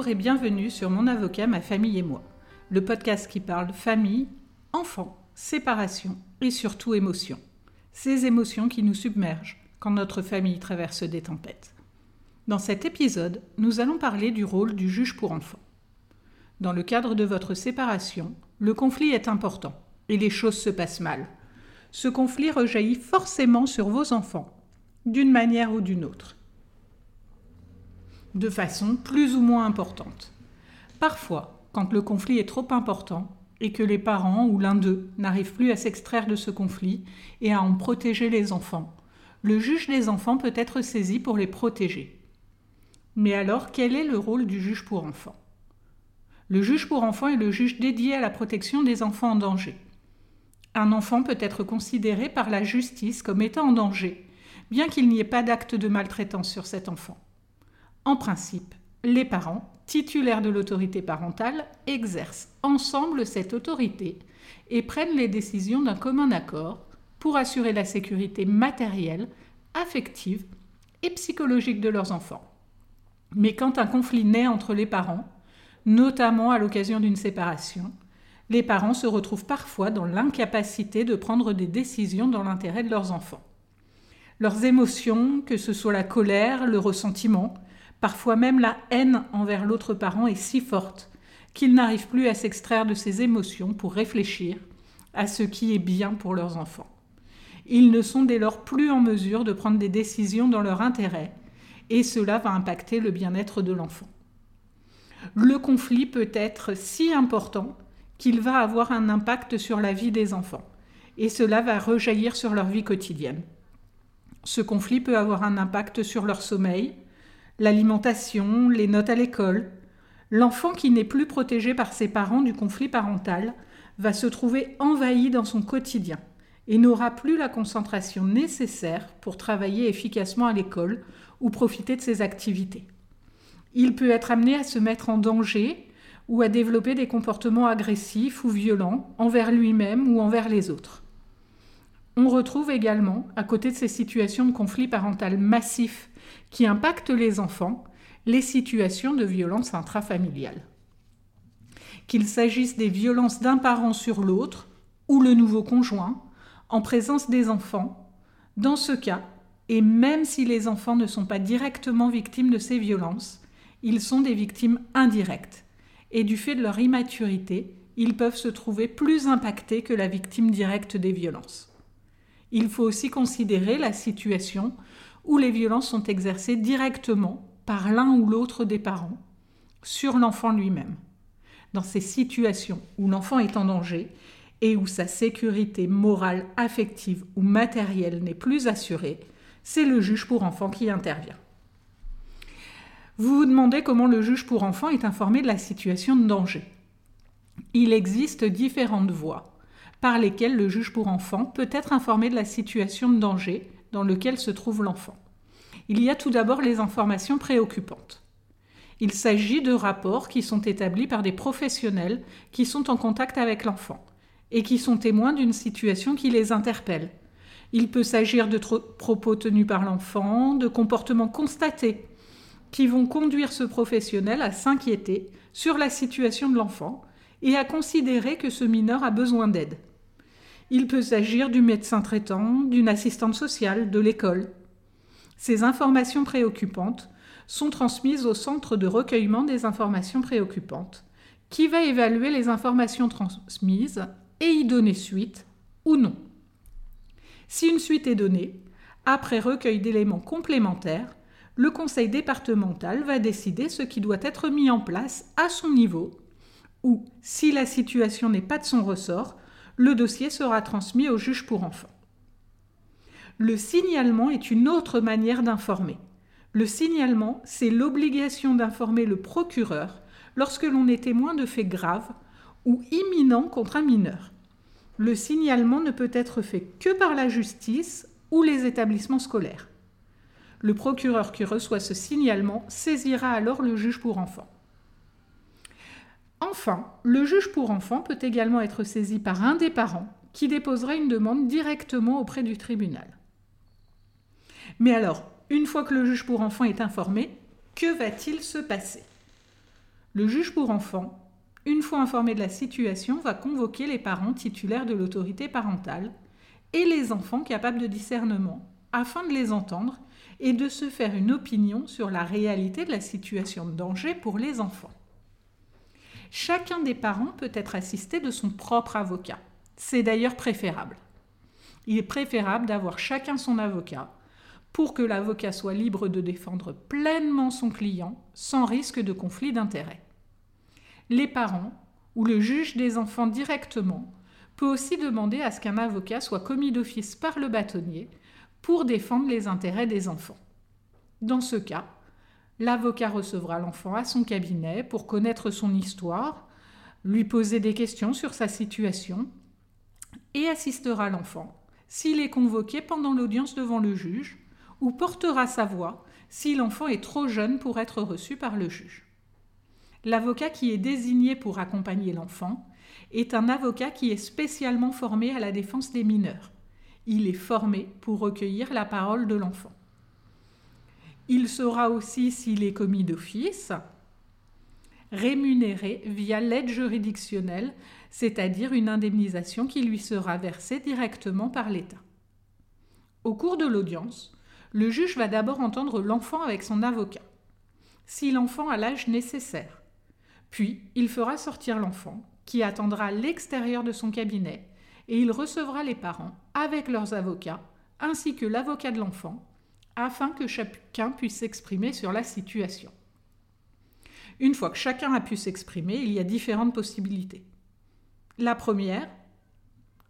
Bonjour et bienvenue sur Mon avocat, ma famille et moi, le podcast qui parle famille, enfants, séparation et surtout émotions. Ces émotions qui nous submergent quand notre famille traverse des tempêtes. Dans cet épisode, nous allons parler du rôle du juge pour enfants. Dans le cadre de votre séparation, le conflit est important et les choses se passent mal. Ce conflit rejaillit forcément sur vos enfants, d'une manière ou d'une autre de façon plus ou moins importante. Parfois, quand le conflit est trop important et que les parents ou l'un d'eux n'arrivent plus à s'extraire de ce conflit et à en protéger les enfants, le juge des enfants peut être saisi pour les protéger. Mais alors, quel est le rôle du juge pour enfants? Le juge pour enfants est le juge dédié à la protection des enfants en danger. Un enfant peut être considéré par la justice comme étant en danger, bien qu'il n'y ait pas d'acte de maltraitance sur cet enfant. En principe, les parents, titulaires de l'autorité parentale, exercent ensemble cette autorité et prennent les décisions d'un commun accord pour assurer la sécurité matérielle, affective et psychologique de leurs enfants. Mais quand un conflit naît entre les parents, notamment à l'occasion d'une séparation, les parents se retrouvent parfois dans l'incapacité de prendre des décisions dans l'intérêt de leurs enfants. Leurs émotions, que ce soit la colère, le ressentiment, Parfois même la haine envers l'autre parent est si forte qu'ils n'arrivent plus à s'extraire de ces émotions pour réfléchir à ce qui est bien pour leurs enfants. Ils ne sont dès lors plus en mesure de prendre des décisions dans leur intérêt, et cela va impacter le bien-être de l'enfant. Le conflit peut être si important qu'il va avoir un impact sur la vie des enfants, et cela va rejaillir sur leur vie quotidienne. Ce conflit peut avoir un impact sur leur sommeil, l'alimentation, les notes à l'école. L'enfant qui n'est plus protégé par ses parents du conflit parental va se trouver envahi dans son quotidien et n'aura plus la concentration nécessaire pour travailler efficacement à l'école ou profiter de ses activités. Il peut être amené à se mettre en danger ou à développer des comportements agressifs ou violents envers lui-même ou envers les autres. On retrouve également, à côté de ces situations de conflit parental massif qui impactent les enfants, les situations de violence intrafamiliale. Qu'il s'agisse des violences d'un parent sur l'autre ou le nouveau conjoint, en présence des enfants, dans ce cas, et même si les enfants ne sont pas directement victimes de ces violences, ils sont des victimes indirectes, et du fait de leur immaturité, ils peuvent se trouver plus impactés que la victime directe des violences. Il faut aussi considérer la situation où les violences sont exercées directement par l'un ou l'autre des parents sur l'enfant lui-même. Dans ces situations où l'enfant est en danger et où sa sécurité morale, affective ou matérielle n'est plus assurée, c'est le juge pour enfants qui intervient. Vous vous demandez comment le juge pour enfants est informé de la situation de danger. Il existe différentes voies par lesquelles le juge pour enfants peut être informé de la situation de danger dans lequel se trouve l'enfant. Il y a tout d'abord les informations préoccupantes. Il s'agit de rapports qui sont établis par des professionnels qui sont en contact avec l'enfant et qui sont témoins d'une situation qui les interpelle. Il peut s'agir de propos tenus par l'enfant, de comportements constatés qui vont conduire ce professionnel à s'inquiéter sur la situation de l'enfant et à considérer que ce mineur a besoin d'aide. Il peut s'agir du médecin traitant, d'une assistante sociale, de l'école. Ces informations préoccupantes sont transmises au centre de recueillement des informations préoccupantes, qui va évaluer les informations transmises et y donner suite ou non. Si une suite est donnée, après recueil d'éléments complémentaires, le conseil départemental va décider ce qui doit être mis en place à son niveau, ou, si la situation n'est pas de son ressort, le dossier sera transmis au juge pour enfants. Le signalement est une autre manière d'informer. Le signalement, c'est l'obligation d'informer le procureur lorsque l'on est témoin de faits graves ou imminents contre un mineur. Le signalement ne peut être fait que par la justice ou les établissements scolaires. Le procureur qui reçoit ce signalement saisira alors le juge pour enfants. Enfin, le juge pour enfants peut également être saisi par un des parents qui déposera une demande directement auprès du tribunal. Mais alors, une fois que le juge pour enfants est informé, que va-t-il se passer? Le juge pour enfants, une fois informé de la situation, va convoquer les parents titulaires de l'autorité parentale et les enfants capables de discernement afin de les entendre et de se faire une opinion sur la réalité de la situation de danger pour les enfants. Chacun des parents peut être assisté de son propre avocat. C'est d'ailleurs préférable. Il est préférable d'avoir chacun son avocat pour que l'avocat soit libre de défendre pleinement son client sans risque de conflit d'intérêts. Les parents ou le juge des enfants directement peut aussi demander à ce qu'un avocat soit commis d'office par le bâtonnier pour défendre les intérêts des enfants. Dans ce cas, l'avocat recevra l'enfant à son cabinet pour connaître son histoire, lui poser des questions sur sa situation et assistera l'enfant s'il est convoqué pendant l'audience devant le juge ou portera sa voix si l'enfant est trop jeune pour être reçu par le juge. L'avocat qui est désigné pour accompagner l'enfant est un avocat qui est spécialement formé à la défense des mineurs. Il est formé pour recueillir la parole de l'enfant. Il sera aussi, s'il est commis d'office, rémunéré via l'aide juridictionnelle, c'est-à-dire une indemnisation qui lui sera versée directement par l'État. Au cours de l'audience, le juge va d'abord entendre l'enfant avec son avocat, si l'enfant a l'âge nécessaire. Puis, il fera sortir l'enfant, qui attendra l'extérieur de son cabinet, et il recevra les parents avec leurs avocats, ainsi que l'avocat de l'enfant, afin que chacun puisse s'exprimer sur la situation. Une fois que chacun a pu s'exprimer, il y a différentes possibilités. La première,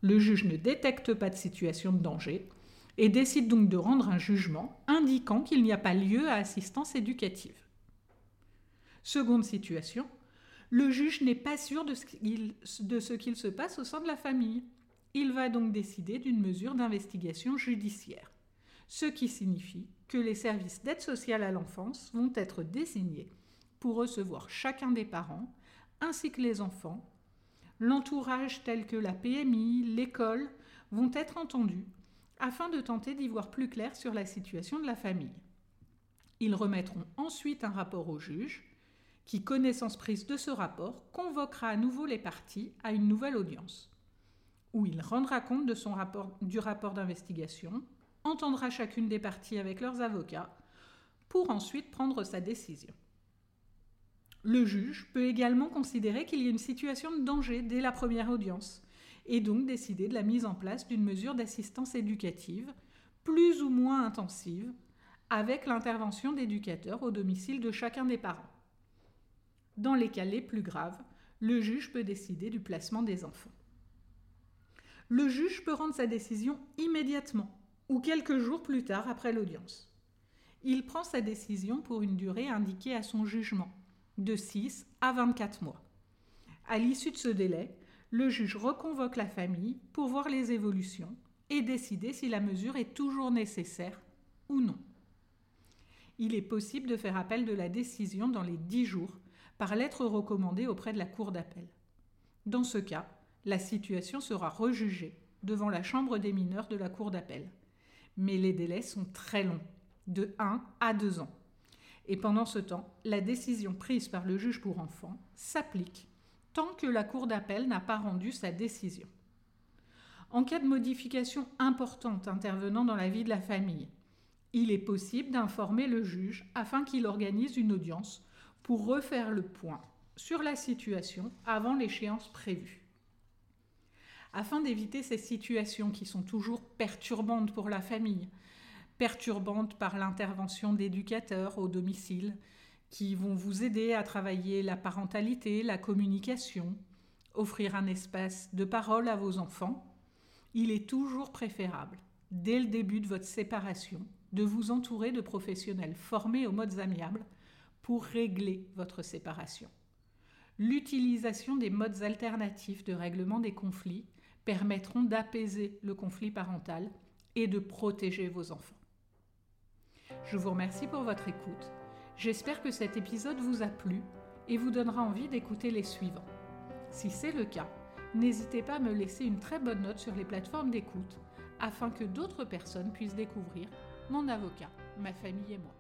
le juge ne détecte pas de situation de danger et décide donc de rendre un jugement indiquant qu'il n'y a pas lieu à assistance éducative. Seconde situation, le juge n'est pas sûr de ce qu'il se passe au sein de la famille. Il va donc décider d'une mesure d'investigation judiciaire ce qui signifie que les services d'aide sociale à l'enfance vont être désignés pour recevoir chacun des parents, ainsi que les enfants. L'entourage tel que la PMI, l'école, vont être entendus afin de tenter d'y voir plus clair sur la situation de la famille. Ils remettront ensuite un rapport au juge, qui, connaissance prise de ce rapport, convoquera à nouveau les parties à une nouvelle audience, où il rendra compte du rapport d'investigation, entendra chacune des parties avec leurs avocats pour ensuite prendre sa décision. Le juge peut également considérer qu'il y a une situation de danger dès la première audience et donc décider de la mise en place d'une mesure d'assistance éducative plus ou moins intensive avec l'intervention d'éducateurs au domicile de chacun des parents. Dans les cas les plus graves, le juge peut décider du placement des enfants. Le juge peut rendre sa décision immédiatement ou quelques jours plus tard après l'audience. Il prend sa décision pour une durée indiquée à son jugement, de 6 à 24 mois. À l'issue de ce délai, le juge reconvoque la famille pour voir les évolutions et décider si la mesure est toujours nécessaire ou non. Il est possible de faire appel de la décision dans les 10 jours par lettre recommandée auprès de la Cour d'appel. Dans ce cas, la situation sera rejugée devant la Chambre des mineurs de la Cour d'appel mais les délais sont très longs, de 1 à 2 ans. Et pendant ce temps, la décision prise par le juge pour enfants s'applique tant que la Cour d'appel n'a pas rendu sa décision. En cas de modification importante intervenant dans la vie de la famille, il est possible d'informer le juge afin qu'il organise une audience pour refaire le point sur la situation avant l'échéance prévue. Afin d'éviter ces situations qui sont toujours perturbantes pour la famille, perturbantes par l'intervention d'éducateurs au domicile, qui vont vous aider à travailler la parentalité, la communication, offrir un espace de parole à vos enfants, il est toujours préférable, dès le début de votre séparation, de vous entourer de professionnels formés aux modes amiables pour régler votre séparation. L'utilisation des modes alternatifs de règlement des conflits permettront d'apaiser le conflit parental et de protéger vos enfants. Je vous remercie pour votre écoute. J'espère que cet épisode vous a plu et vous donnera envie d'écouter les suivants. Si c'est le cas, n'hésitez pas à me laisser une très bonne note sur les plateformes d'écoute afin que d'autres personnes puissent découvrir mon avocat, ma famille et moi.